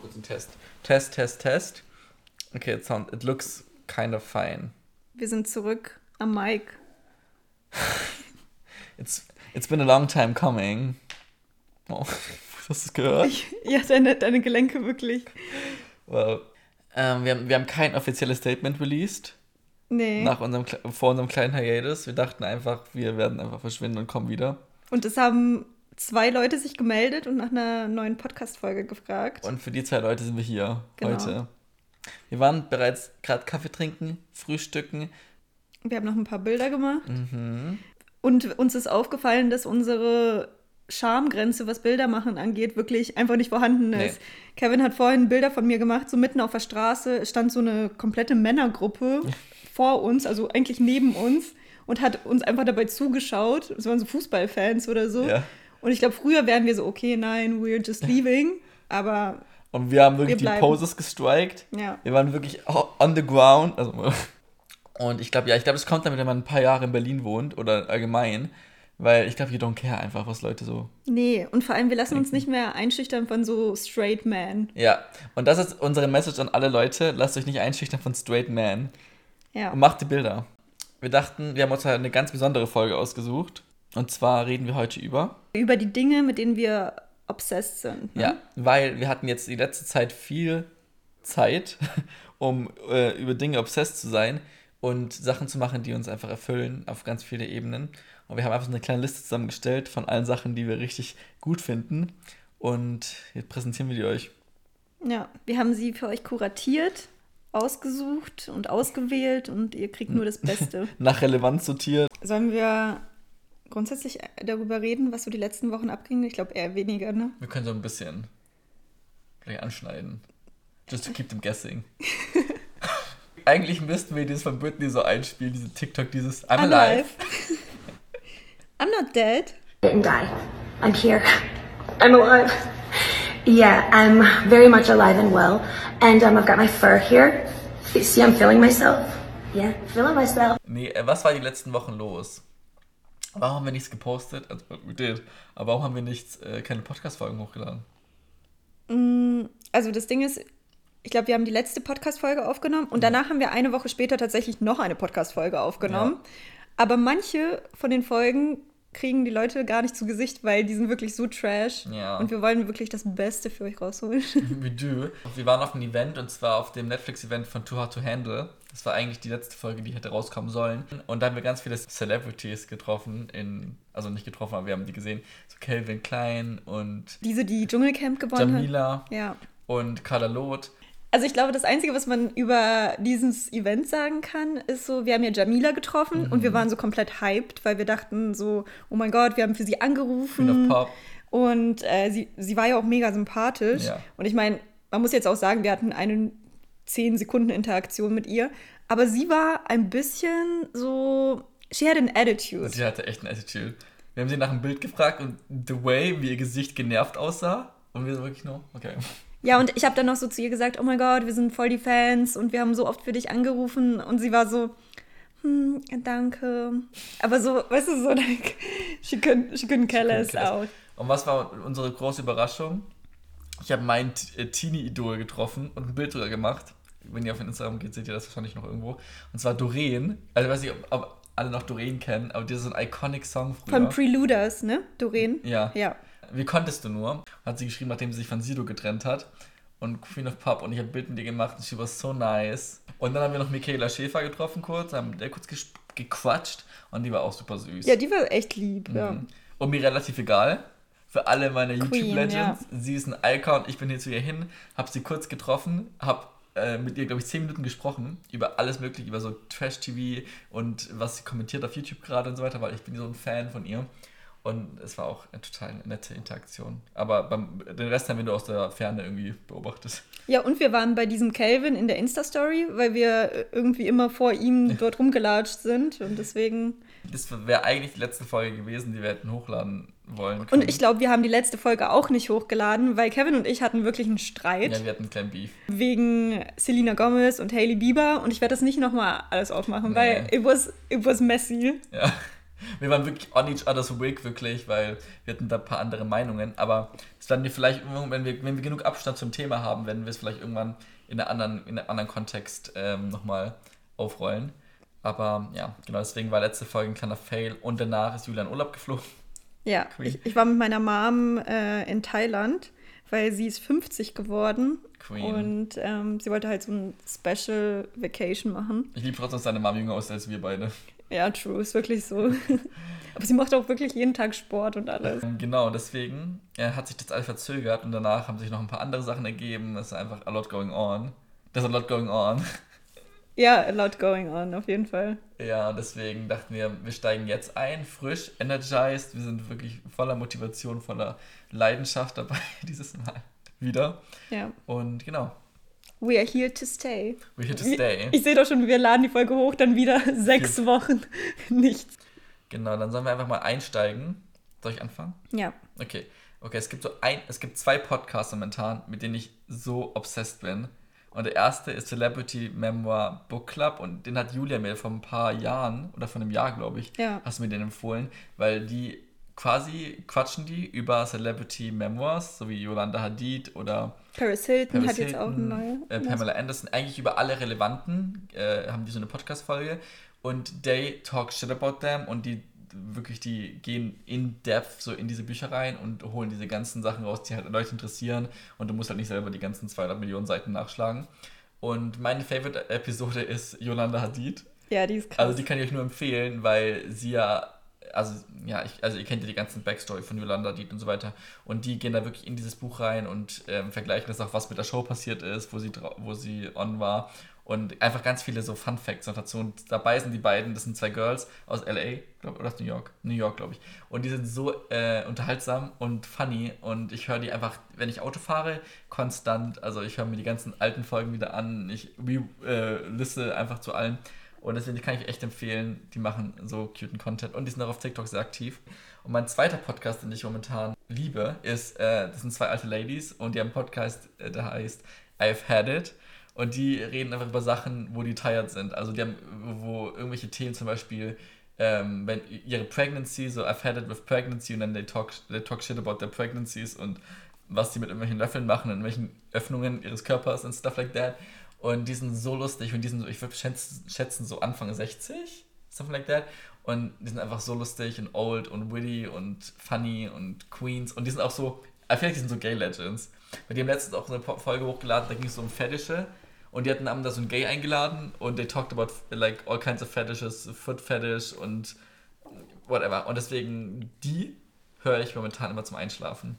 mal kurz einen Test. Test, Test, Test. Okay, it, sound, it looks kind of fine. Wir sind zurück am Mic. It's, it's been a long time coming. Oh, hast du es gehört? Ich, ja, deine, deine Gelenke wirklich. Well, ähm, wir, haben, wir haben kein offizielles Statement released. Nee. Nach unserem, vor unserem kleinen Hiatus. Wir dachten einfach, wir werden einfach verschwinden und kommen wieder. Und es haben zwei Leute sich gemeldet und nach einer neuen Podcast-Folge gefragt. Und für die zwei Leute sind wir hier Genau. heute. Wir waren bereits gerade Kaffee trinken, frühstücken. Wir haben noch ein paar Bilder gemacht. Mhm. Und uns ist aufgefallen, dass unsere Schamgrenze, was Bilder machen angeht, wirklich einfach nicht vorhanden Nee. ist. Kevin hat vorhin Bilder von mir gemacht, so mitten auf der Straße stand so eine komplette Männergruppe vor uns, also eigentlich neben uns und hat uns einfach dabei zugeschaut. Es waren so Fußballfans oder so. Ja. Und ich glaube, früher wären wir so, okay, nein, we're just leaving. Aber Und wir haben wirklich Wir die. Poses gestrikt. ja, Wir waren wirklich on the ground. Also, und ich glaube, ja, ich glaube, es kommt damit, wenn man ein paar Jahre in Berlin wohnt oder allgemein. Weil ich glaube, you don't care einfach, was Leute so. nee. Und vor allem, wir lassen uns nicht mehr einschüchtern von so straight men. Ja, und das ist unsere Message an alle Leute. Lasst euch nicht einschüchtern von Straight Man. Ja. Und macht die Bilder. Wir dachten, wir haben uns eine ganz besondere Folge ausgesucht. Und zwar reden wir heute über. Über die Dinge, mit denen wir obsessed sind. ne? Ja, weil wir hatten jetzt die letzte Zeit viel Zeit, um äh, über Dinge obsessed zu sein und Sachen zu machen, die uns einfach erfüllen auf ganz viele Ebenen. Und wir haben einfach so eine kleine Liste zusammengestellt von allen Sachen, die wir richtig gut finden. Und jetzt präsentieren wir die euch. Ja, wir haben sie für euch kuratiert, ausgesucht und ausgewählt und ihr kriegt nur das Beste. Nach Relevanz sortiert. Sollen wir grundsätzlich darüber reden, was so die letzten Wochen abging? Ich glaube eher weniger, ne? Wir können so ein bisschen gleich anschneiden. Just to keep them guessing. Eigentlich müssten wir das von Britney so einspielen, diese TikTok, dieses I'm alive. I'm not dead. didn't die. I'm here. I'm alive. Yeah, I'm very much alive and well. And um, I've got my fur here. You see, I'm feeling myself. Yeah, feeling myself. Nee, äh, was war die letzten Wochen los? Warum haben wir nichts gepostet? Also, we did. Aber warum haben wir nichts, äh, keine Podcast-Folgen hochgeladen? Also das Ding ist, ich glaube, wir haben die letzte Podcast-Folge aufgenommen und danach haben wir eine Woche später tatsächlich noch eine Podcast-Folge aufgenommen. Ja. Aber manche von den Folgen kriegen die Leute gar nicht zu Gesicht, weil die sind wirklich so trash. Ja. Und wir wollen wirklich das Beste für euch rausholen. We do. Wir waren auf einem Event und zwar auf dem Netflix-Event von Too Hard to Handle. Das war eigentlich die letzte Folge, die hätte rauskommen sollen. Und da haben wir ganz viele Celebrities getroffen, in, also nicht getroffen, aber wir haben die gesehen. So Calvin Klein und Diese, die Dschungelcamp gewonnen Jamila hat. Ja. und Carla Loth. Also ich glaube, das Einzige, was man über dieses Event sagen kann, ist so, wir haben ja Jamila getroffen und Mhm. wir waren so komplett hyped, weil wir dachten so, oh mein Gott, wir haben für sie Queen angerufen. of Pop. Und äh, sie, sie war ja auch mega sympathisch. Ja. Und ich meine, man muss jetzt auch sagen, wir hatten eine 10 Sekunden Interaktion mit ihr. Aber sie war ein bisschen so, she had an attitude. Sie hatte echt ein Attitude. Wir haben sie nach einem Bild gefragt und the way, wie ihr Gesicht genervt aussah. Und wir so wirklich nur, okay. Ja, und ich habe dann noch so zu ihr gesagt, oh mein Gott, wir sind voll die Fans und wir haben so oft für dich angerufen. Und sie war so, hm, danke. Aber so, weißt du, so like, she couldn't, she couldn't care less out. Und was war unsere große Überraschung? Ich habe mein äh, Teenie-Idol getroffen und ein Bild drüber gemacht. Wenn ihr auf Instagram geht, seht ihr das wahrscheinlich noch irgendwo. Und zwar Doreen. Also ich weiß nicht, ob, ob alle noch Doreen kennen, aber das ist so ein iconic Song früher. Von Preluders, ne, Doreen? Ja. Ja. Wie konntest du nur? Hat sie geschrieben, nachdem sie sich von Sido getrennt hat. Und Queen of Pop. Und ich habe ein Bild mit ihr gemacht und she was so nice. Und dann haben wir noch Michaela Schäfer getroffen kurz, haben mit der kurz gequatscht und die war auch super süß. Ja, die war echt lieb, ja. Mhm. Und mir relativ egal. Für alle meine YouTube-Legends. Sie ist ein Icon. Ich bin hier zu ihr hin, habe sie kurz getroffen, habe äh, mit ihr, glaube ich, 10 Minuten gesprochen über alles Mögliche, über so Trash-TV und was sie kommentiert auf YouTube gerade und so weiter, weil ich bin so ein Fan von ihr. Und es war auch eine total nette Interaktion. Aber beim, den Rest haben wir nur aus der Ferne irgendwie beobachtet. Ja, und wir waren bei diesem Calvin in der Insta-Story, weil wir irgendwie immer vor ihm dort rumgelatscht sind und deswegen. Das wäre eigentlich die letzte Folge gewesen, die wir hätten hochladen wollen. Und ich glaube, wir haben die letzte Folge auch nicht hochgeladen, weil Kevin und ich hatten wirklich einen Streit Ja, wir hatten einen kleinen Beef. wegen Selena Gomez und Hailey Bieber und ich werde das nicht nochmal alles aufmachen, Nee. weil it was, it was messy. Ja. Wir waren wirklich on each other's wig, wirklich, weil wir hatten da ein paar andere Meinungen. Aber es werden wir vielleicht, wenn wir, wenn wir genug Abstand zum Thema haben, werden wir es vielleicht irgendwann in, einer anderen, in einem anderen Kontext ähm, nochmal aufrollen. Aber ja, genau deswegen war letzte Folge ein kleiner Fail. Und danach ist Julian Urlaub geflogen. Ja, ich, ich, war mit meiner Mom äh, in Thailand, weil sie ist 50 geworden. Queen. Und ähm, sie wollte halt so ein Special Vacation machen. Ich liebe trotzdem, dass deine Mom jünger aussieht als wir beide. Ja, true, ist wirklich so. Aber sie macht auch wirklich jeden Tag Sport und alles. Ähm, genau, deswegen äh, hat sich das alles verzögert und danach haben sich noch ein paar andere Sachen ergeben. Es ist einfach a lot going on. There's a lot going on. Ja, a lot going on, auf jeden Fall. Ja, deswegen dachten wir, wir steigen jetzt ein, frisch, energized. Wir sind wirklich voller Motivation, voller Leidenschaft dabei dieses Mal wieder. Ja. Und genau, We are here to stay. We're here to stay. Ich, ich sehe doch schon, wir laden die Folge hoch, dann wieder sechs Vier. Wochen nichts. Genau, dann sollen wir einfach mal einsteigen. Soll ich anfangen? Ja. Okay. Okay, es gibt so ein, es gibt zwei Podcasts momentan, mit denen ich so obsessed bin. Und der erste ist Celebrity Memoir Book Club und den hat Julia mir vor ein paar Jahren oder vor einem Jahr, glaube ich, ja. hast du mir den empfohlen, weil die quasi quatschen die über Celebrity Memoirs, so wie Yolanda Hadid oder Paris Hilton Paris hat Hilton, jetzt auch eine neue. Äh, Pamela Anderson, eigentlich über alle relevanten, äh, haben die so eine Podcast-Folge und they talk shit about them und die wirklich, die gehen in depth so in diese Bücher rein und holen diese ganzen Sachen raus, die halt Leute interessieren und du musst halt nicht selber die ganzen 200 Millionen Seiten nachschlagen. Und meine Favorite-Episode ist Yolanda Hadid. Ja, die ist krass. Also die kann ich euch nur empfehlen, weil sie ja also ja, ich, also ihr kennt ja die ganzen Backstory von Yolanda Diet und so weiter. Und die gehen da wirklich in dieses Buch rein und ähm, vergleichen das auch, was mit der Show passiert ist, wo sie, wo sie on war. Und einfach ganz viele so Fun Facts und dazu. Und dabei sind die beiden, das sind zwei Girls aus LA, glaub, oder aus New York. New York, glaube ich. Und die sind so äh, unterhaltsam und funny. Und ich höre die einfach, wenn ich Auto fahre, konstant. Also ich höre mir die ganzen alten Folgen wieder an. Ich äh, liste einfach zu allen. Und deswegen kann ich echt empfehlen, die machen so cuten Content und die sind auch auf TikTok sehr aktiv. Und mein zweiter Podcast, den ich momentan liebe, ist, äh, das sind zwei alte Ladies und die haben einen Podcast, äh, der heißt I've Had It. Und die reden einfach über Sachen, wo die tired sind. Also die haben, wo irgendwelche Themen zum Beispiel, ähm, wenn ihre Pregnancy, so I've had it with pregnancy und dann they talk, they talk shit about their pregnancies und was die mit irgendwelchen Löffeln machen, in welchen Öffnungen ihres Körpers und stuff like that. Und die sind so lustig und die sind so, ich würde schätzen, schätzen, so Anfang 60, something like that. Und die sind einfach so lustig und old und witty und funny und Queens. Und die sind auch so, ich finde, die sind so Gay Legends. Weil die haben letztens auch so eine Folge hochgeladen, da ging es um Fetische. Und die hatten haben da so ein Gay eingeladen und they talked about like all kinds of fetishes, foot fetish und whatever. Und deswegen, die höre ich momentan immer zum Einschlafen.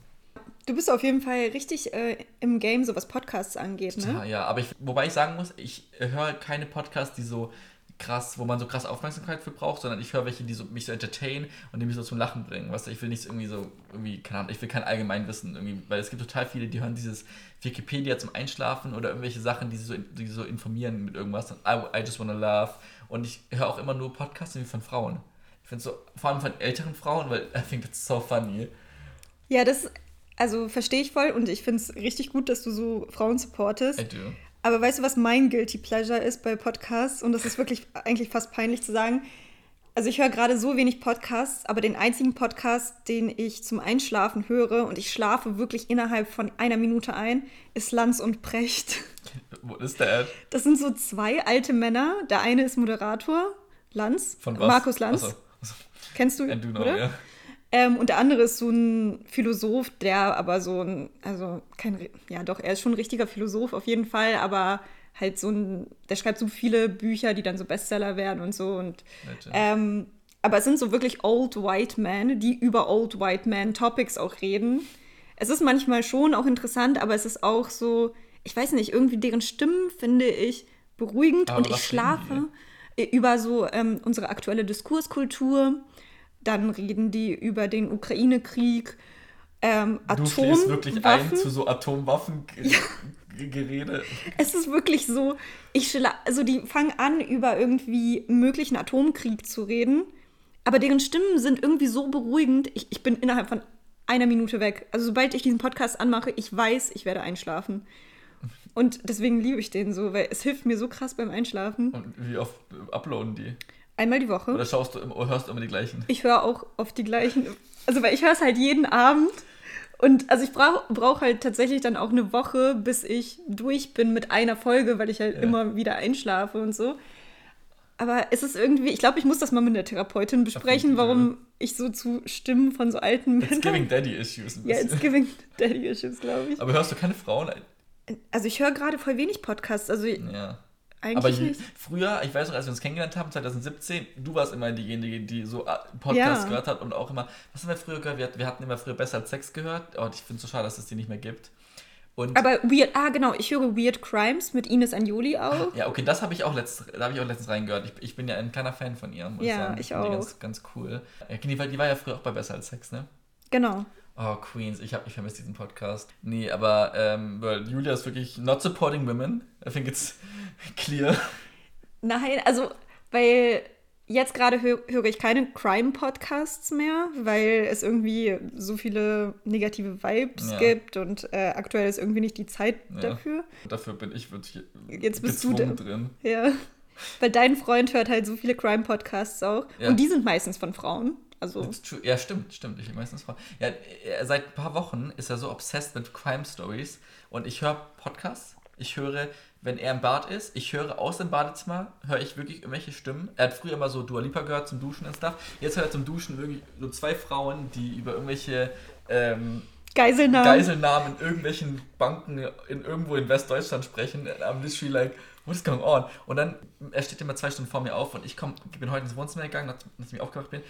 Du bist auf jeden Fall richtig äh, im Game, so was Podcasts angeht, ne? Ja, ja, aber ich, wobei ich sagen muss, ich höre keine Podcasts, die so krass, wo man so krass Aufmerksamkeit für braucht, sondern ich höre welche, die so, mich so entertain und die mich so zum Lachen bringen. Weißt du, ich will nicht irgendwie so, irgendwie, keine Ahnung, ich will kein Allgemeinwissen irgendwie, weil es gibt total viele, die hören dieses Wikipedia zum Einschlafen oder irgendwelche Sachen, die so, die so informieren mit irgendwas. I, I just wanna laugh. Und ich höre auch immer nur Podcasts von Frauen. Ich finde so, vor allem von älteren Frauen, weil I think that's so funny. Ja, das also verstehe ich voll und ich finde es richtig gut, dass du so Frauen supportest. I do. Aber weißt du, was mein Guilty Pleasure ist bei Podcasts? Und das ist wirklich eigentlich fast peinlich zu sagen. Also ich höre gerade so wenig Podcasts, aber den einzigen Podcast, den ich zum Einschlafen höre und ich schlafe wirklich innerhalb von einer Minute ein, ist Lanz und Precht. What is that? Das sind so zwei alte Männer. Der eine ist Moderator, Lanz. Von was? Markus Lanz. Achso. Kennst du? And do know, oder? Ja. Ähm, und der andere ist so ein Philosoph, der aber so ein, also kein, ja doch, er ist schon ein richtiger Philosoph auf jeden Fall, aber halt so ein, der schreibt so viele Bücher, die dann so Bestseller werden und so und ähm, aber es sind so wirklich Old White Men, die über Old White Man Topics auch reden. Es ist manchmal schon auch interessant, aber es ist auch so, ich weiß nicht, irgendwie deren Stimmen finde ich beruhigend aber und ich schlafe über so ähm, unsere aktuelle Diskurskultur dann reden die über den Ukraine-Krieg, ähm, Du schläfst wirklich ein zu so Atomwaffengerede. Ja. Es ist wirklich so, ich also die fangen an, über irgendwie möglichen Atomkrieg zu reden, aber deren Stimmen sind irgendwie so beruhigend, ich, ich bin innerhalb von einer Minute weg. Also sobald ich diesen Podcast anmache, ich weiß, ich werde einschlafen. Und deswegen liebe ich den so, weil es hilft mir so krass beim Einschlafen. Und wie oft uploaden die? Einmal die Woche. Oder schaust du immer, oder hörst du immer die gleichen? Ich höre auch auf die gleichen. Also, weil ich höre es halt jeden Abend. Und also ich brauche brauch halt tatsächlich dann auch eine Woche, bis ich durch bin mit einer Folge, weil ich halt Ja. immer wieder einschlafe und so. Aber es ist irgendwie, ich glaube, ich muss das mal mit der Therapeutin besprechen, warum ich so zu Stimmen von so alten It's giving Männern. Daddy Issues ein Ja, it's giving Daddy Issues, glaube ich. Aber hörst du keine Frauen? Also ich höre gerade voll wenig Podcasts, also Ja. Eigentlich Aber nicht. früher, ich weiß noch, als wir uns kennengelernt haben, 2017, du warst immer diejenige, die so äh, Podcasts Ja. gehört hat und auch immer, was haben wir früher gehört? Wir, hat- wir hatten immer früher besser als Sex gehört. Oh, ich finde es so schade, dass es die nicht mehr gibt. Und Aber Weird, ah genau, ich höre Weird Crimes mit Ines Anjoli auch. ja, okay, das habe ich auch letztens, da habe ich auch letztens reingehört. Ich, ich bin ja ein kleiner Fan von ihr, muss Ja, ich sagen. ich finde die auch. Ganz, ganz cool. Ja, die, war, die war ja früher auch bei Besser als Sex, ne? Genau. Oh, Queens, ich habe ich vermisse diesen Podcast. Nee, aber ähm, Julia ist wirklich not supporting women. I think it's clear. Nein, also, weil jetzt gerade hö höre ich keine Crime-Podcasts mehr, weil es irgendwie so viele negative Vibes Ja. gibt und äh, aktuell ist irgendwie nicht die Zeit Ja. dafür. Dafür bin ich wirklich Jetzt bist du drin. Ja. Weil dein Freund hört halt so viele Crime-Podcasts auch. Ja. Und die sind meistens von Frauen. Also. Ja, stimmt, stimmt. Ich meistens Frau. Ja, er- seit ein paar Wochen ist er so obsessed mit Crime Stories und ich höre Podcasts. Ich höre, wenn er im Bad ist, ich höre aus dem Badezimmer, höre ich wirklich irgendwelche Stimmen. Er hat früher immer so Dua Lipa gehört zum Duschen und stuff. Jetzt hört er zum Duschen wirklich so zwei Frauen, die über irgendwelche ähm, Geiselnamen. Geiselnahmen in irgendwelchen Banken in irgendwo in Westdeutschland sprechen. I'm literally like, what is going on? Und dann, er steht immer zwei Stunden vor mir auf und ich komm, bin heute ins Wohnzimmer gegangen, nach- nachdem ich aufgewacht bin.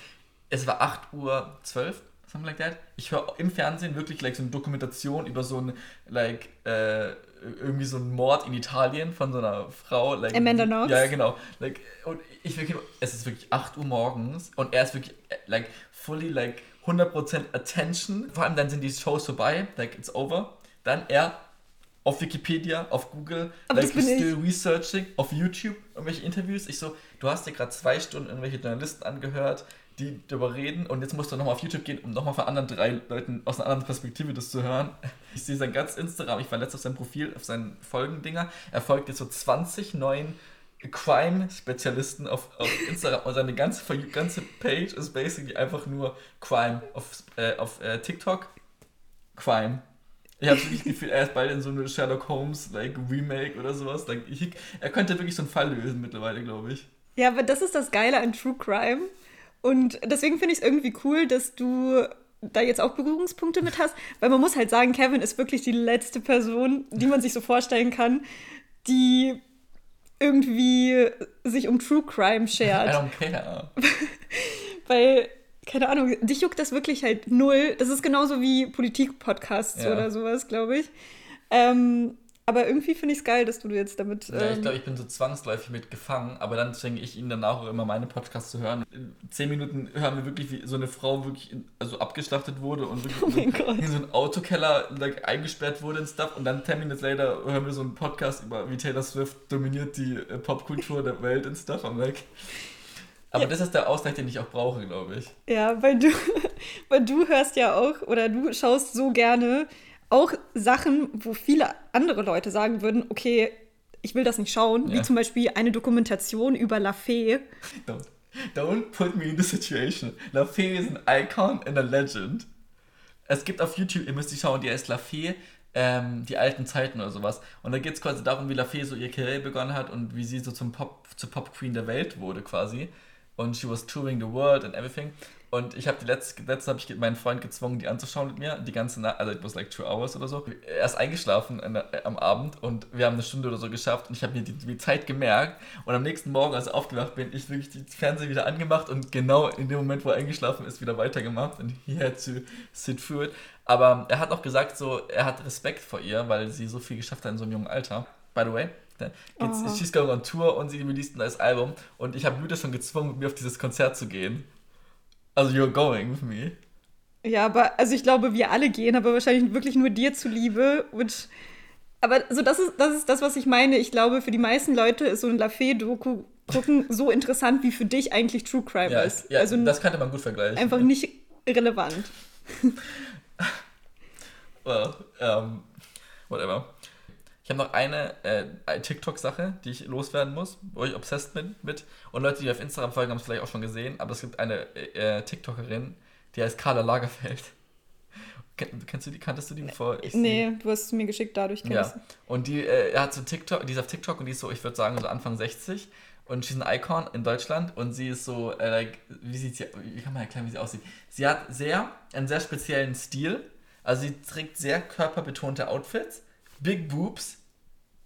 Es war 8 Uhr 12, something like that. Ich höre im Fernsehen wirklich like, so eine Dokumentation über so ein, like, äh, irgendwie so einen Mord in Italien von so einer Frau. Like, Amanda Knox? Ja, genau. Like, und ich wirklich, es ist wirklich 8 Uhr morgens und er ist wirklich, äh, like, fully, like, 100% Attention. Vor allem dann sind die Shows vorbei, like, it's over. Dann er auf Wikipedia, auf Google, Aber like, das bin still researching, auf YouTube, irgendwelche Interviews. Ich so, du hast dir gerade zwei Stunden irgendwelche Journalisten angehört, die darüber reden und jetzt musst du nochmal auf YouTube gehen, um nochmal von anderen drei Leuten aus einer anderen Perspektive das zu hören. Ich sehe sein ganz Instagram, ich war letztens auf seinem Profil, auf seinen Folgendinger. Er folgt jetzt so 20 neuen Crime-Spezialisten auf, auf Instagram und seine ganze, ganze Page ist basically einfach nur Crime. Auf, äh, auf äh, TikTok Crime. Ich habe wirklich das Gefühl, er ist bald in so eine Sherlock Holmes like Remake oder sowas. Er könnte wirklich so einen Fall lösen mittlerweile, glaube ich. Ja, aber das ist das Geile an True Crime. Und deswegen finde ich es irgendwie cool, dass du da jetzt auch Berührungspunkte mit hast, weil man muss halt sagen, Kevin ist wirklich die letzte Person, die man sich so vorstellen kann, die irgendwie sich um True Crime I schert. don't care. Weil, keine Ahnung, dich juckt das wirklich halt null. Das ist genauso wie Politik-Podcasts Ja. oder sowas, glaube ich. Ähm, aber irgendwie finde ich es geil, dass du jetzt damit. Ja, ich ähm, glaube, ich bin so zwangsläufig mit gefangen, aber dann zwinge ich ihn danach auch immer meine Podcasts zu hören. In zehn Minuten hören wir wirklich, wie so eine Frau wirklich in, also abgeschlachtet wurde und wirklich Oh in, so, in so einen Autokeller like, eingesperrt wurde und stuff. Und dann 10 Minutes later hören wir so einen Podcast über, wie Taylor Swift dominiert die äh, Popkultur der Welt und stuff. I'm like. Aber Ja. das ist der Ausgleich, den ich auch brauche, glaube ich. Ja, weil du, weil du hörst ja auch oder du schaust so gerne auch Sachen, wo viele andere Leute sagen würden, okay, ich will das nicht schauen, Ja. wie zum Beispiel eine Dokumentation über La Fee. Don't, don't put me in the situation. La Fee ist ein Icon and a legend. Es gibt auf YouTube, ihr müsst die schauen, die heißt La Fee, ähm, die alten Zeiten oder sowas. Und da geht es quasi darum, wie La Fee so ihre Karriere begonnen hat und wie sie so zum Pop, zur Pop Queen der Welt wurde quasi. Und she was touring the world and everything. Und ich habe die letzte, letzte habe ich meinen Freund gezwungen, die anzuschauen mit mir. Die ganze Nacht, also it was like two hours oder so. Er ist eingeschlafen am Abend und wir haben eine Stunde oder so geschafft und ich habe mir die, die Zeit gemerkt. Und am nächsten Morgen, als ich aufgewacht bin, ich wirklich die Fernseher wieder angemacht und genau in dem Moment, wo er eingeschlafen ist, wieder weitergemacht. Und he had to sit through it. Aber er hat auch gesagt, so, er hat Respekt vor ihr, weil sie so viel geschafft hat in so einem jungen Alter. By the way, geht's, Oh. she's going on Tour und sie released ein neues Album. Und ich habe Julia schon gezwungen, mit mir auf dieses Konzert zu gehen. Also, you're going with me. Ja, aber also ich glaube, wir alle gehen, aber wahrscheinlich wirklich nur dir zuliebe. Und, aber so das ist, das ist das, was ich meine. Ich glaube, für die meisten Leute ist so ein La Fee-Doku gucken so interessant, wie für dich eigentlich True Crime Ja, ist. ja also das könnte man gut vergleichen. einfach nicht relevant. Well, um, whatever. Ich habe noch eine äh, TikTok-Sache, die ich loswerden muss, wo ich obsessed bin mit. Und Leute, die auf Instagram folgen, haben es vielleicht auch schon gesehen, aber es gibt eine äh, TikTokerin, die heißt Carla Lagerfeld. Kennst du die, kanntest du die bevor ich Nee, sie... du hast es mir geschickt, dadurch kennst Ja, und die äh, hat so TikTok, die ist auf TikTok und die ist so, ich würde sagen, so Anfang 60 und sie ist ein Icon in Deutschland und sie ist so, äh, like, wie sieht sie, wie kann man erklären, wie sie aussieht? Sie hat sehr, einen sehr speziellen Stil, also sie trägt sehr körperbetonte Outfits, Big Boobs,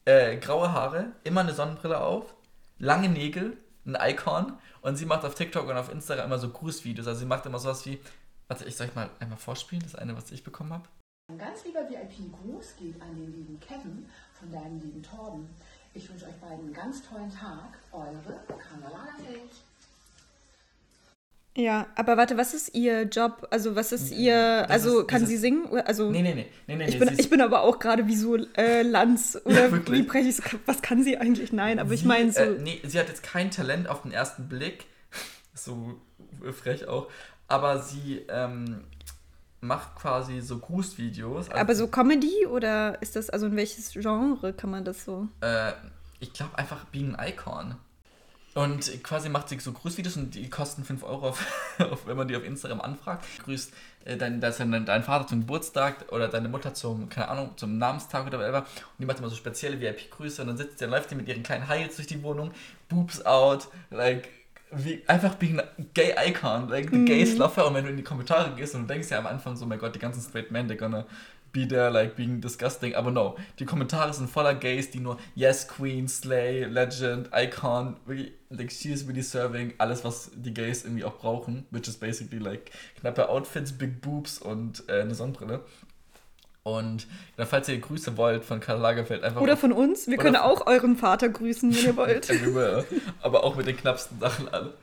äh, graue Haare, immer eine Sonnenbrille auf, lange Nägel, ein Icon und sie macht auf TikTok und auf Instagram immer so Grußvideos, also sie macht immer sowas wie, warte, ich soll ich mal einmal vorspielen, das eine, was ich bekommen habe. Ein ganz lieber VIP-Gruß geht an den lieben Kevin von deinem lieben Torben. Ich wünsche euch beiden einen ganz tollen Tag. Eure Lagerfeld. Ja, aber warte, was ist ihr Job? Also, was ist ihr. Also, ist, kann sie singen? Also, nee, nee, nee. nee, nee ich, bin, ich bin aber auch gerade wie so äh, Lanz. Oder ja, wie breche ich Was kann sie eigentlich? Nein, aber sie, ich meine so. Äh, nee, sie hat jetzt kein Talent auf den ersten Blick. so frech auch. Aber sie ähm, macht quasi so Grußvideos. Also aber so Comedy oder ist das, also in welches Genre kann man das so? Äh, ich glaube einfach Being an Icon. Und quasi macht sie so Grußvideos und die kosten 5 Euro, auf, auf, wenn man die auf Instagram anfragt. Grüßt äh, dein, dein, dein Vater zum Geburtstag oder deine Mutter zum, keine Ahnung, zum Namenstag oder whatever. Und die macht immer so spezielle VIP-Grüße und dann sitzt der, läuft die mit ihren kleinen Heils durch die Wohnung, Boobs out, like wie, einfach being a gay icon, like the mm. gay sluffer. Und wenn du in die Kommentare gehst und du denkst ja am Anfang so, mein Gott, die ganzen straight men, they're gonna be there, like being disgusting. Aber no, die Kommentare sind voller Gays, die nur Yes, Queen, Slay, Legend, Icon, really, like she is really serving alles, was die Gays irgendwie auch brauchen, which is basically like knappe Outfits, big boobs und äh, eine Sonnenbrille. Und ja, falls ihr Grüße wollt von Karl Lagerfeld, einfach. Oder von uns. Wir können auch euren Vater grüßen, wenn ihr wollt. Aber auch mit den knappsten Sachen alle.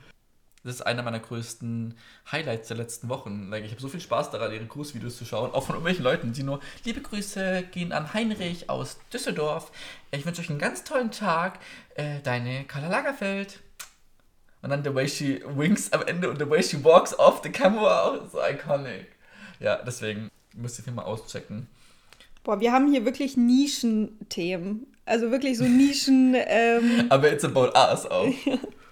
Das ist einer meiner größten Highlights der letzten Wochen. Like, ich habe so viel Spaß daran, ihre Grußvideos zu schauen. Auch von irgendwelchen Leuten, die nur Liebe Grüße gehen an Heinrich aus Düsseldorf. Ich wünsche euch einen ganz tollen Tag. Äh, deine Carla Lagerfeld. Und dann the way she winks am Ende und the way she walks off the camera. So iconic. Ja, deswegen müsst ihr mal auschecken. Boah, wir haben hier wirklich Nischenthemen. Also wirklich so Nischen. Ähm, Aber it's about us auch.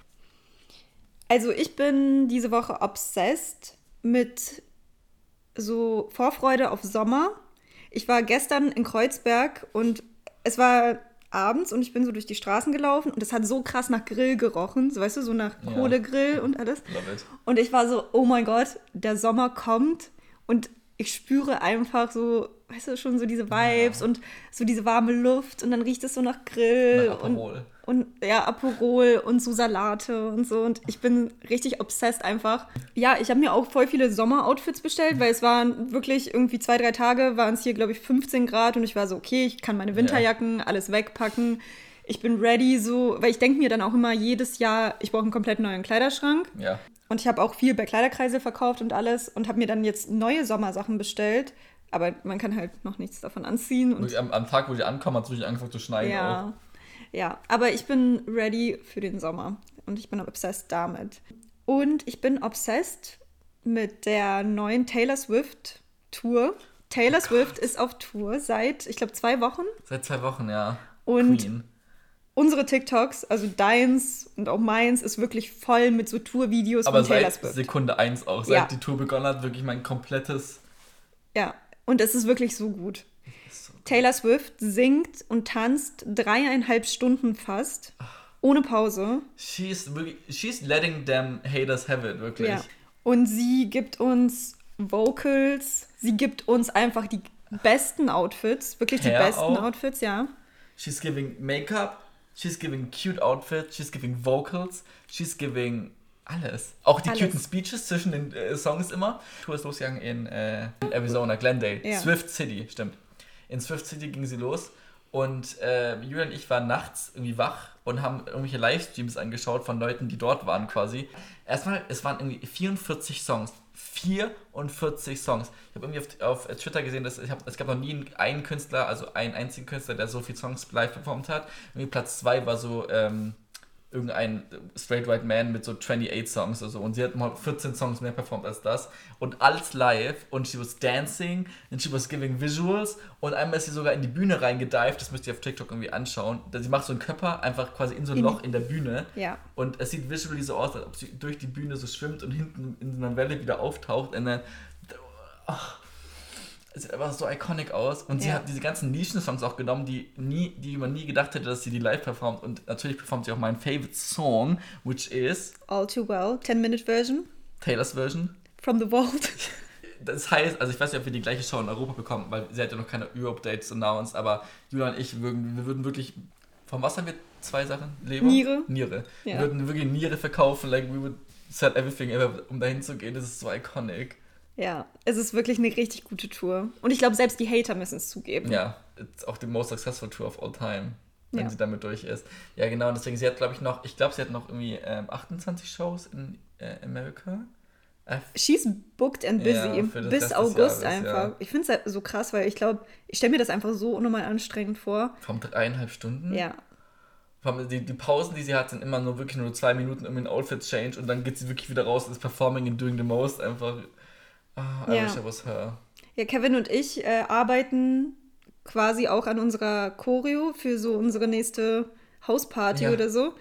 also ich bin diese Woche obsessed mit so Vorfreude auf Sommer. Ich war gestern in Kreuzberg und es war abends und ich bin so durch die Straßen gelaufen und es hat so krass nach Grill gerochen, so weißt du, so nach Kohlegrill ja. und alles. Und ich war so, oh mein Gott, der Sommer kommt und ich spüre einfach so, weißt du, schon so diese Vibes ja. und so diese warme Luft und dann riecht es so nach Grill nach und, und ja, Aperol und so Salate und so und ich bin richtig obsessed einfach. Ja, ich habe mir auch voll viele Sommeroutfits bestellt, weil es waren wirklich irgendwie zwei, drei Tage, waren es hier, glaube ich, 15 Grad und ich war so, okay, ich kann meine Winterjacken, ja. alles wegpacken. Ich bin ready, so, weil ich denke mir dann auch immer jedes Jahr, ich brauche einen komplett neuen Kleiderschrank. Ja. Und ich habe auch viel bei Kleiderkreise verkauft und alles und habe mir dann jetzt neue Sommersachen bestellt. Aber man kann halt noch nichts davon anziehen. Und am, am Tag, wo die ankommen, hat es wirklich angefangen zu schneien. Ja. Auch. ja, aber ich bin ready für den Sommer. Und ich bin obsessed damit. Und ich bin obsessed mit der neuen Taylor Swift Tour. Taylor oh Swift ist auf Tour seit, ich glaube, zwei Wochen. Seit zwei Wochen, ja. Und Queen unsere TikToks, also deins und auch meins, ist wirklich voll mit so Tourvideos von Taylor Swift. Aber Sekunde 1 auch, seit ja. die Tour begonnen hat, wirklich mein komplettes... Ja, und es ist wirklich so gut. So Taylor Swift singt und tanzt dreieinhalb Stunden fast, ohne Pause. She's, wirklich, she's letting them haters have it, wirklich. Ja. Und sie gibt uns Vocals, sie gibt uns einfach die besten Outfits, wirklich Hair die besten auch. Outfits, ja. She's giving Make-up, She's giving cute outfits, she's giving vocals, she's giving alles. Auch die alles. cuten Speeches zwischen den äh, Songs immer. Tour ist losgegangen in, äh, in Arizona, Glendale, ja. Swift City, stimmt. In Swift City ging sie los und äh, Julian und ich waren nachts irgendwie wach und haben irgendwelche Livestreams angeschaut von Leuten, die dort waren quasi. Erstmal, es waren irgendwie 44 Songs. 44 Songs. Ich habe irgendwie auf, auf, Twitter gesehen, dass ich hab, es gab noch nie einen Künstler, also einen einzigen Künstler, der so viele Songs live performt hat. Irgendwie Platz 2 war so ähm, irgendein Straight White Man mit so 28 Songs oder so. Und sie hat mal 14 Songs mehr performt als das. Und alles live. Und she was dancing and she was giving visuals. Und einmal ist sie sogar in die Bühne reingedived. Das müsst ihr auf TikTok irgendwie anschauen. Sie macht so einen Körper einfach quasi in so ein In- Loch in der Bühne. Ja. Und es sieht visually so aus, als ob sie durch die Bühne so schwimmt und hinten in so einer Welle wieder auftaucht. Und dann. Es sieht einfach so iconic aus. Und sie Ja. hat diese ganzen Nischen-Songs auch genommen, die, nie, die man nie gedacht hätte, dass sie die live performt. Und natürlich performt sie auch meinen favorite Song, which is All Too Well, 10-Minute-Version Taylors Version. from the Vault. Das heißt, also ich weiß nicht, ob wir die gleiche Show in Europa bekommen, weil sie hat ja noch keine Europe-Dates announced, aber Julia und ich, würden, wir würden wirklich. Von was haben wir zwei Sachen? Leber? Niere. Niere. Ja. Wir würden wirklich Niere verkaufen, like we would sell everything ever, um dahin zu gehen. Das ist so iconic. Ja, es ist wirklich eine richtig gute Tour. Und ich glaube, selbst die Hater müssen es zugeben. Ja, it's auch die most successful tour of all time, wenn Ja. sie damit durch ist. Ja, genau, und deswegen, sie hat, glaube ich, noch, ich glaube, sie hat noch irgendwie ähm, 28 Shows in äh, Amerika. Äh, She's booked and busy Ja, bis August Jahres, einfach. ja. Ich finde es so krass, weil ich glaube, ich stelle mir das einfach so unnormal anstrengend vor. von dreieinhalb Stunden. Ja, Die, die Pausen, die sie hat, sind immer nur wirklich nur zwei Minuten um den Outfit-Change und dann geht sie wirklich wieder raus und ist performing and doing the most. Einfach, ah, I Ja. wish I was her. Ja, Kevin und ich äh, arbeiten quasi auch an unserer Choreo für so unsere nächste Hausparty Ja. oder so.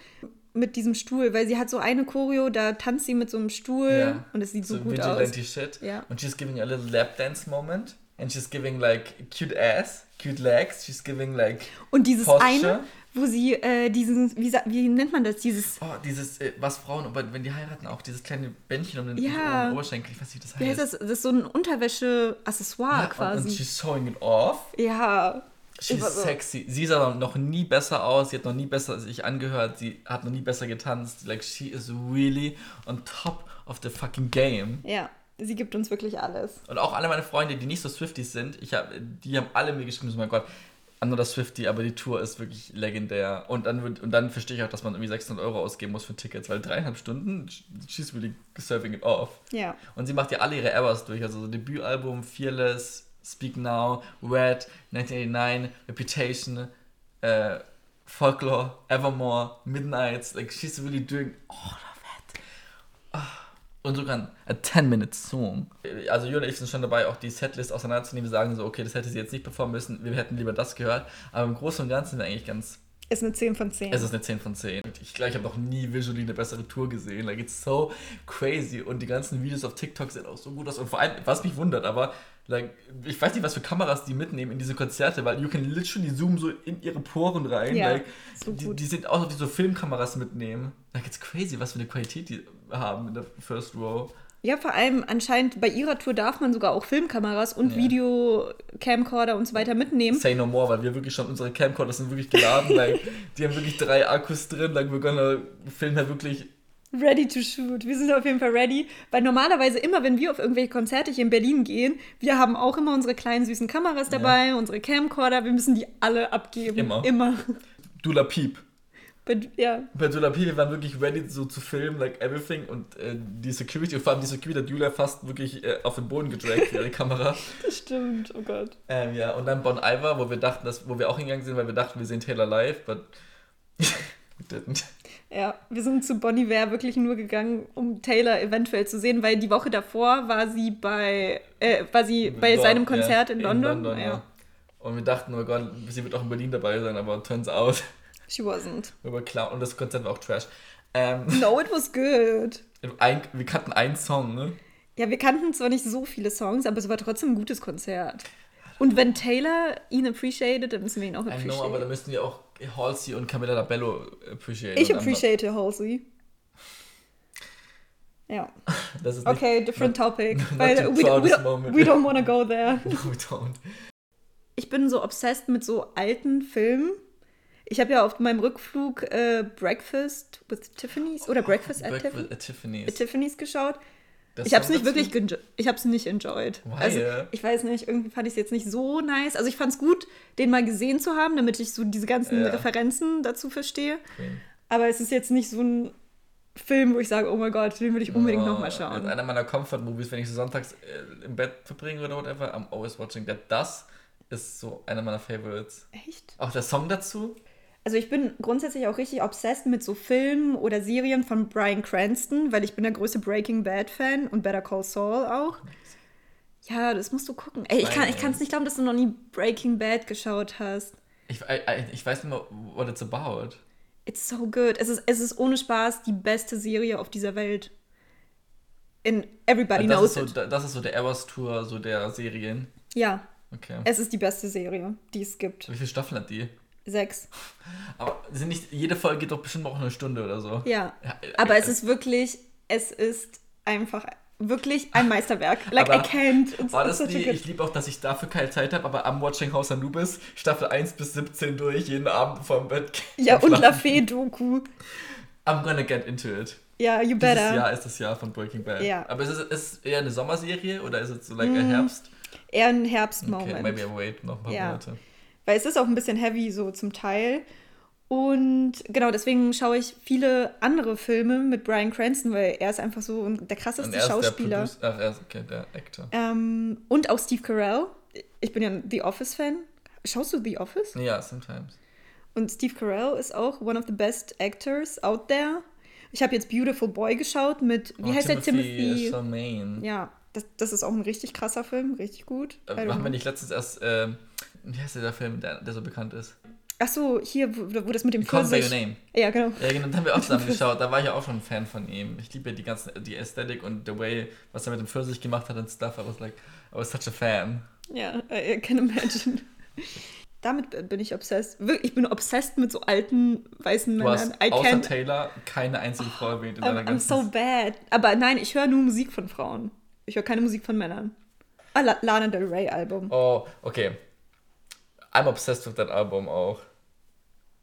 Mit diesem Stuhl, weil sie hat so eine Choreo, da tanzt sie mit so einem Stuhl Ja. und es sieht so, gut vigilante aus. shit. Ja. Und she's giving a little lap dance moment. And she's giving like cute ass, cute legs. She's giving like, Und dieses Posture. eine, wo sie äh, diesen, wie, wie nennt man das, dieses, oh, dieses, äh, was Frauen, aber wenn die heiraten, auch dieses kleine Bändchen um den Ja. um den Oberschenkel. Ich weiß nicht, wie das heißt. wie heißt das, das ist so ein Unterwäsche-Accessoire Ja, quasi. Und, und she's showing it off. ja. She's so- sexy. Sie sah noch nie besser aus. Sie hat noch nie besser sich angehört. Sie hat noch nie besser getanzt. Like, she is really on top of the fucking game. Ja, sie gibt uns wirklich alles. Und auch alle meine Freunde, die nicht so Swifties sind, ich hab, die haben alle mir geschrieben, so mein Gott, anderer Swifty, aber die Tour ist wirklich legendär. Und dann, wird, und dann verstehe ich auch, dass man irgendwie 600 Euro ausgeben muss für Tickets, weil dreieinhalb Stunden, she's really serving it off. Ja. Und sie macht ja alle ihre Eras durch. Also so Debütalbum, Fearless, Speak Now, Red, 1989, Reputation, äh, Folklore, Evermore, Midnights. Like, she's really doing all of it. Ah. Und sogar ein 10-Minute-Song. Also Julia und ich sind schon dabei, auch die Setlist auseinanderzunehmen. Wir sagen so, okay, das hätte sie jetzt nicht performen müssen. Wir hätten lieber das gehört. Aber im Großen und Ganzen sind wir eigentlich ganz Ist eine 10 von 10. es ist eine 10 von 10. Ich glaube, ich habe noch nie visually eine bessere Tour gesehen. Like, it's so crazy. Und die ganzen Videos auf TikTok sehen auch so gut aus. Und vor allem, was mich wundert, aber like, ich weiß nicht, was für Kameras die mitnehmen in diese Konzerte, weil you can literally zoom so in ihre Poren rein. Ja, like, so die, die als ob die so Filmkameras mitnehmen. Like, it's crazy, was für eine Qualität die haben in der First Row. Ja, vor allem anscheinend bei ihrer Tour darf man sogar auch Filmkameras und Ja. Video-Camcorder und so weiter mitnehmen. Say no more, weil wir wirklich schon, unsere Camcorders sind wirklich geladen. like, die haben wirklich drei Akkus drin. Like, we're gonna filmen da wirklich Ready to shoot. Wir sind auf jeden Fall ready. Weil normalerweise immer, wenn wir auf irgendwelche Konzerte hier in Berlin gehen, wir haben auch immer unsere kleinen süßen Kameras dabei, unsere Camcorder. Wir müssen die alle abgeben. Immer. Immer. Dula Peep. But, ja, Bei Dula P, wir waren wirklich ready so zu filmen, like everything. Und äh, die Security, und vor allem die Security hat Julia fast wirklich äh, auf den Boden gedragt ihre Kamera. das stimmt. Oh Gott. Ähm, ja, und dann Bon Iver, wo wir dachten, dass, wo wir auch hingegangen sind, weil wir dachten, wir sehen Taylor live, but didn't. Ja, wir sind zu Bonnie Ware wirklich nur gegangen, um Taylor eventuell zu sehen, weil die Woche davor war sie bei, äh, war sie bei Dort, seinem ja, Konzert in London. ja. ja. Und wir dachten, oh Gott, sie wird auch in Berlin dabei sein, aber turns out, She wasn't. clown. Und das Konzert war auch Trash. Ähm, No, it was good. ein, wir kannten einen Song, ne? Ja, wir kannten zwar nicht so viele Songs, aber es war trotzdem ein gutes Konzert. Und wenn Taylor ihn appreciated, dann müssen wir ihn auch I know, aber da müssten wir auch Halsey und Camilla Labello appreciate. Ich appreciate Halsey. Ja. Das ist nicht- Okay, different not- topic. not Weil we, we, don't, we don't wanna go there. No, we don't. Ich bin so obsessed mit so alten Filmen. Ich habe ja auf meinem Rückflug äh, Breakfast with Tiffany's oder Breakfast at, Breakfast Tiffany, at Tiffany's. at Tiffany's geschaut. Das ich habe es nicht wirklich ich habe es nicht enjoyed. Why? Also ich weiß nicht, irgendwie fand ich es jetzt nicht so nice. Also ich fand es gut, den mal gesehen zu haben, damit ich so diese ganzen Ja. Referenzen dazu verstehe. Queen. Aber es ist jetzt nicht so ein Film, wo ich sage, oh mein Gott, den würde ich unbedingt Oh, nochmal Das ist schauen. einer meiner Comfort-Movies, wenn ich so sonntags äh, im Bett verbringe oder whatever, I'm always watching that. Das ist so einer meiner Favorites. Echt? Auch der Song dazu? Also ich bin grundsätzlich auch richtig obsessed mit so Filmen oder Serien von Bryan Cranston, weil ich bin der größte Breaking Bad Fan und Better Call Saul auch. Ja, das musst du gucken. Ey, ich kann ich es nicht glauben, dass du noch nie Breaking Bad geschaut hast. Ich, I, ich weiß nicht mal, what it's about. It's so good. Es ist, es ist ohne Spaß die beste Serie auf dieser Welt. In Everybody das, Knows ist so, It. da- das ist so der Eras Tour so der Serien. Ja, Okay. es ist die beste Serie, die es gibt. Wie viele Staffeln hat die? Sechs. Aber sind nicht, jede Folge geht doch bestimmt auch eine Stunde oder so. Ja. Ja, Aber es äh, ist wirklich, es ist einfach wirklich ein Meisterwerk. Like, Aber I can't. It's, War das die, ich liebe auch, dass ich dafür keine Zeit habe, aber am Watching House Anubis Staffel 1 bis 17 durch, jeden Abend vorm Bett. Ja, und. La Fee-Doku. I'm gonna get into it. Ja, you Dieses better. Jahr ist das Jahr von Breaking Bad. Ja. Aber ist es ist eher eine Sommerserie oder ist es so like a Herbst? Eher ein Okay, Herbstmoment. maybe I wait noch ein paar Ja. Monate. Weil es ist auch ein bisschen heavy so zum Teil. Und genau, deswegen schaue ich viele andere Filme mit Brian Cranston, weil er ist einfach so der Und krasseste er ist der Schauspieler. Producer, ach, er ist okay, der Actor. Ähm, und auch Steve Carell. Ich bin ja ein The Office-Fan. Schaust du The Office? Ja, sometimes. Und Steve Carell ist auch one of the best actors out there. Ich habe jetzt Beautiful Boy geschaut mit, wie Oh, heißt der Timothy? Ja, das, das ist auch ein richtig krasser Film, richtig gut. Äh, Haben wir nicht letztens erst, ähm, wie heißt der Film, der, der so bekannt ist? Ach so, hier, wo, wo das mit dem Call by Your Name. Ja, genau. Ja, genau, das haben wir auch zusammen geschaut. Da war ich ja auch schon ein Fan von ihm. Ich liebe ja die ganzen, die Ästhetik und the way, was er mit dem Pfirsich gemacht hat und stuff. I was like, I was such a fan. Ja, I I can imagine. Damit bin ich obsessed. Wirklich, Ich bin obsessed mit so alten weißen Du hast Männern. I außer can't. Taylor keine einzige Frau erwähnt in deiner I'm, I'm ganzen... so bad. Aber nein, ich höre nur Musik von Frauen. Ich höre keine Musik von Männern. Ah, La Lana Del Rey Album. Oh, okay. I'm obsessed with that Album auch.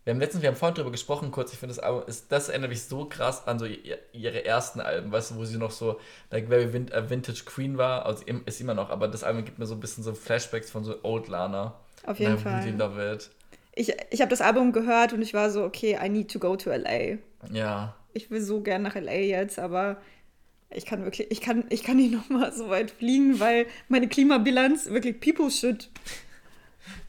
Wir haben letztens, wir haben vorhin drüber gesprochen, kurz, ich finde das Album, ist, das erinnert mich so krass an so ihr, ihre ersten Alben, weißt du, wo sie noch so, like, very vin a Vintage Queen war, also ist immer noch, aber das Album gibt mir so ein bisschen so Flashbacks von so Old Lana. Auf jeden I really Fall. love it. Ich, ich habe das Album gehört und ich war so, okay, I need to go to LA. Ja. Ich will so gern nach LA jetzt, aber ich kann wirklich, ich kann, ich kann nicht nochmal so weit fliegen, weil meine Klimabilanz wirklich people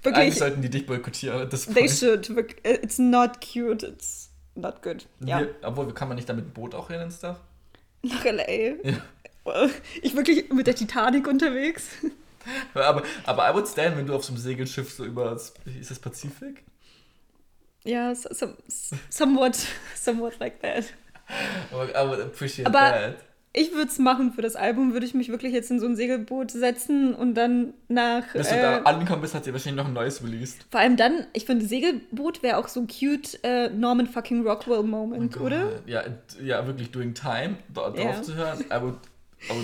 should. Eigentlich Wirklich, sollten die dich boykottieren. this they should. Wirk- It's not cute, it's not good. Ja, Wir, obwohl, kann man nicht da mit dem Boot auch hin und stuff? nach LA. Ja. Ich wirklich mit der Titanic unterwegs. Aber, aber I would stand, wenn du auf so einem Segelschiff so über, das- ist das Pazifik? Ja, so, so, somewhat, somewhat like that. I would appreciate Aber- that. Ich würde es machen für das Album, würde ich mich wirklich jetzt in so ein Segelboot setzen und dann nach. Bis du äh, da angekommen bist, hat sie wahrscheinlich noch ein neues released. vor allem dann, ich finde, Segelboot wäre auch so ein cute äh, Norman fucking Rockwell Moment, oder? Ja, ja, wirklich doing time, da, drauf zu hören. I would,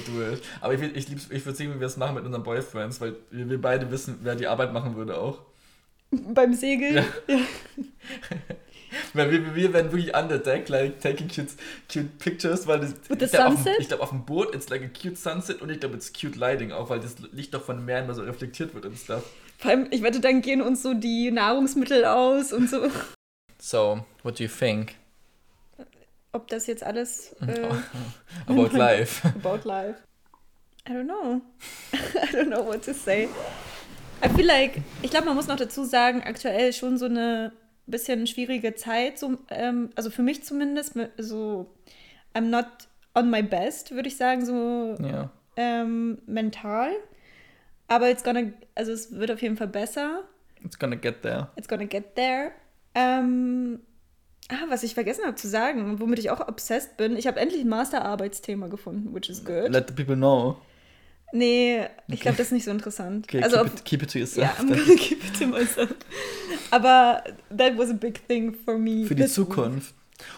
do it. Aber ich, ich, lieb's- ich würde sehen, wie wir es machen mit unseren Boyfriends, weil wir, wir beide wissen, wer die Arbeit machen würde auch. Beim Segeln. Ja. Ja. Weil wir, wir werden wirklich under deck, like taking cute, cute pictures, weil das. With the ich auf glaube, auf dem Boot it's like a cute sunset und ich glaube, it's cute lighting auch, weil das Licht doch von Meer immer so reflektiert wird und stuff. Vor allem, ich wette, dann gehen uns so die Nahrungsmittel aus und so. So, what do you think Ob das jetzt alles äh, about life? about life. I don't know. I don't know what to say. I feel like, ich glaube, man muss noch dazu sagen, aktuell schon so eine bisschen schwierige Zeit, so, ähm, also für mich zumindest, so, I'm not on my best, würde ich sagen, so Ja. ähm, mental. Aber it's gonna, also es wird auf jeden Fall besser. It's gonna get there. It's gonna get there. Ähm, ah, was ich vergessen habe zu sagen, womit ich auch obsessed bin, ich habe endlich ein Masterarbeitsthema gefunden, which is good. Let the people know. Nee, ich glaube, das ist nicht so interessant. Okay, also keep, it, keep it to yourself. ja, I'm gonna keep it to myself. Aber that was a big thing for me. Für die Zukunft.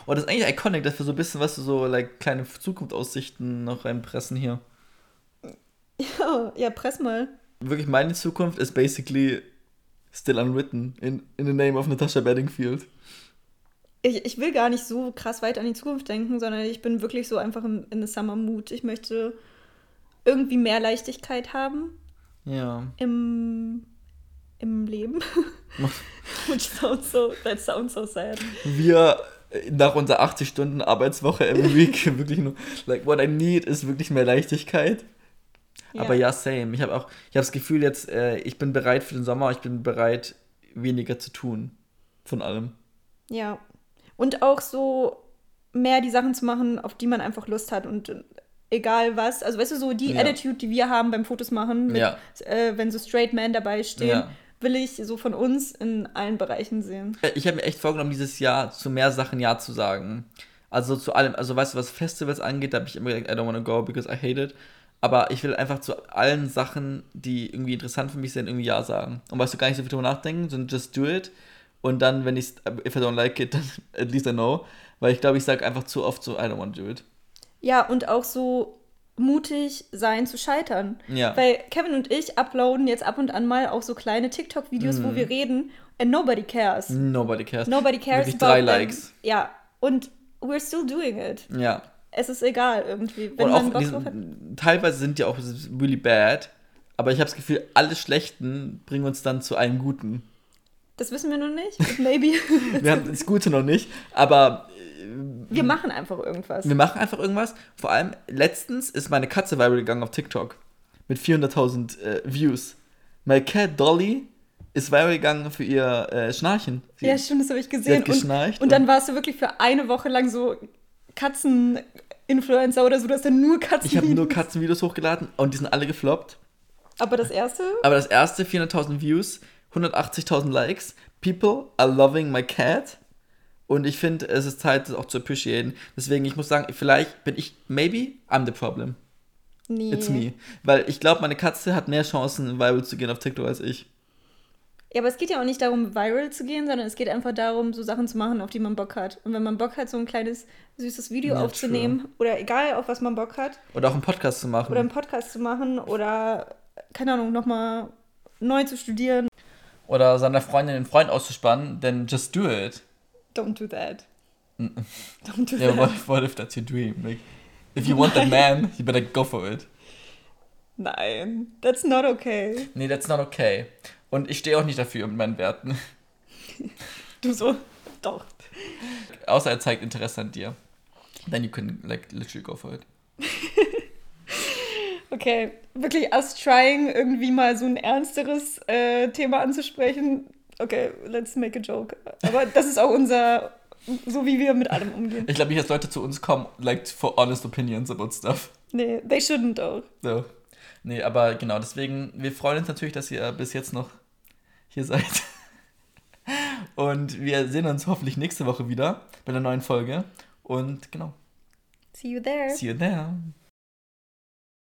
Oh, das ist eigentlich iconic, dass wir so ein bisschen, was so like, kleine Zukunftsaussichten noch reinpressen hier. Ja, ja, press mal. Wirklich, meine Zukunft ist basically still unwritten in, in the name of Natasha Bedingfield. Ich, ich will gar nicht so krass weit an die Zukunft denken, sondern ich bin wirklich so einfach in, in the summer mood. Ich möchte irgendwie mehr Leichtigkeit haben Ja. im, im Leben. Which sounds so, that sounds so sad. Wir nach unserer 80 Stunden Arbeitswoche every week wirklich nur, like, what I need ist wirklich mehr Leichtigkeit. Aber ja, same. Ich habe auch, ich habe das Gefühl jetzt, äh, ich bin bereit für den Sommer, ich bin bereit, weniger zu tun. Von allem. Ja. Und auch so mehr die Sachen zu machen, auf die man einfach Lust hat und egal was. Also weißt du, so die Ja. Attitude, die wir haben beim Fotos machen, mit, Ja. äh, wenn so Straight Men dabei stehen, Ja. will ich so von uns in allen Bereichen sehen. Äh, Ich habe mir echt vorgenommen, dieses Jahr zu mehr Sachen Ja zu sagen. Also zu allem, also weißt du, was Festivals angeht, da habe ich immer gesagt, I don't wanna go because I hate it. Aber ich will einfach zu allen Sachen, die irgendwie interessant für mich sind, irgendwie Ja sagen. Und weißt du, gar nicht so viel drüber nachdenken, sondern just do it. Und dann, wenn ich if I don't like it, dann at least I know. Weil ich glaube, ich sage einfach zu oft so, I don't want to do it. Ja, und auch so mutig sein zu scheitern. Ja. Weil Kevin und ich uploaden jetzt ab und an mal auch so kleine TikTok-Videos, Mhm. wo wir reden and nobody cares. Nobody cares. Nobody cares Wirklich drei about them. Likes. Ja, und we're still doing it. Ja. Es ist egal irgendwie, wenn Und man diesen, teilweise sind die auch really bad. Aber ich habe das Gefühl, alle Schlechten bringen uns dann zu einem Guten. Das wissen wir noch nicht. Maybe. Wir haben das Gute noch nicht, aber wir machen einfach irgendwas. wir machen einfach irgendwas. Vor allem, letztens ist meine Katze viral gegangen auf TikTok. Mit 400.000 äh, Views. My cat Dolly ist viral gegangen für ihr äh, Schnarchen. Sie, Ja, stimmt, das habe ich gesehen. geschnarcht und, und dann warst du wirklich für eine Woche lang so Katzen-Influencer oder so, du hast dann nur Katzen. ich habe nur Katzenvideos hochgeladen und die sind alle gefloppt. Aber das erste? Aber das erste 400.000 Views, 180.000 Likes. People are loving my cat. Und ich finde, es ist Zeit, das auch zu appreciaten. Deswegen, ich muss sagen, vielleicht bin ich, maybe, I'm the problem. Nee. It's me. Weil ich glaube, meine Katze hat mehr Chancen, viral zu gehen auf TikTok als ich. Ja, aber es geht ja auch nicht darum, viral zu gehen, sondern es geht einfach darum, so Sachen zu machen, auf die man Bock hat. Und wenn man Bock hat, so ein kleines, süßes Video Ja, aufzunehmen, oder egal, auf was man Bock hat, Oder auch einen Podcast zu machen. oder einen Podcast zu machen, oder, keine Ahnung, nochmal neu zu studieren. Oder seiner Freundin den Freund auszuspannen, then just do it. Don't do that. Don't do Yeah, that. what, if- what if that's your dream? Like, if you want that man, you better go for it. Nein, that's not okay. Nee, that's not okay. Und ich stehe auch nicht dafür mit meinen Werten. Du so, doch. Außer er zeigt Interesse an dir. Then you can, like, literally go for it. Okay, wirklich us trying, irgendwie mal so ein ernsteres äh, Thema anzusprechen. Okay, let's make a joke. Aber das ist auch unser, so wie wir mit allem umgehen. Ich glaube nicht, dass Leute zu uns kommen, like, for honest opinions about stuff. Nee, they shouldn't auch. So. Nee, aber genau, deswegen, wir freuen uns natürlich, dass ihr bis jetzt noch hier seid. Und wir sehen uns hoffentlich nächste Woche wieder bei einer neuen Folge. Und genau, See you there. see you there.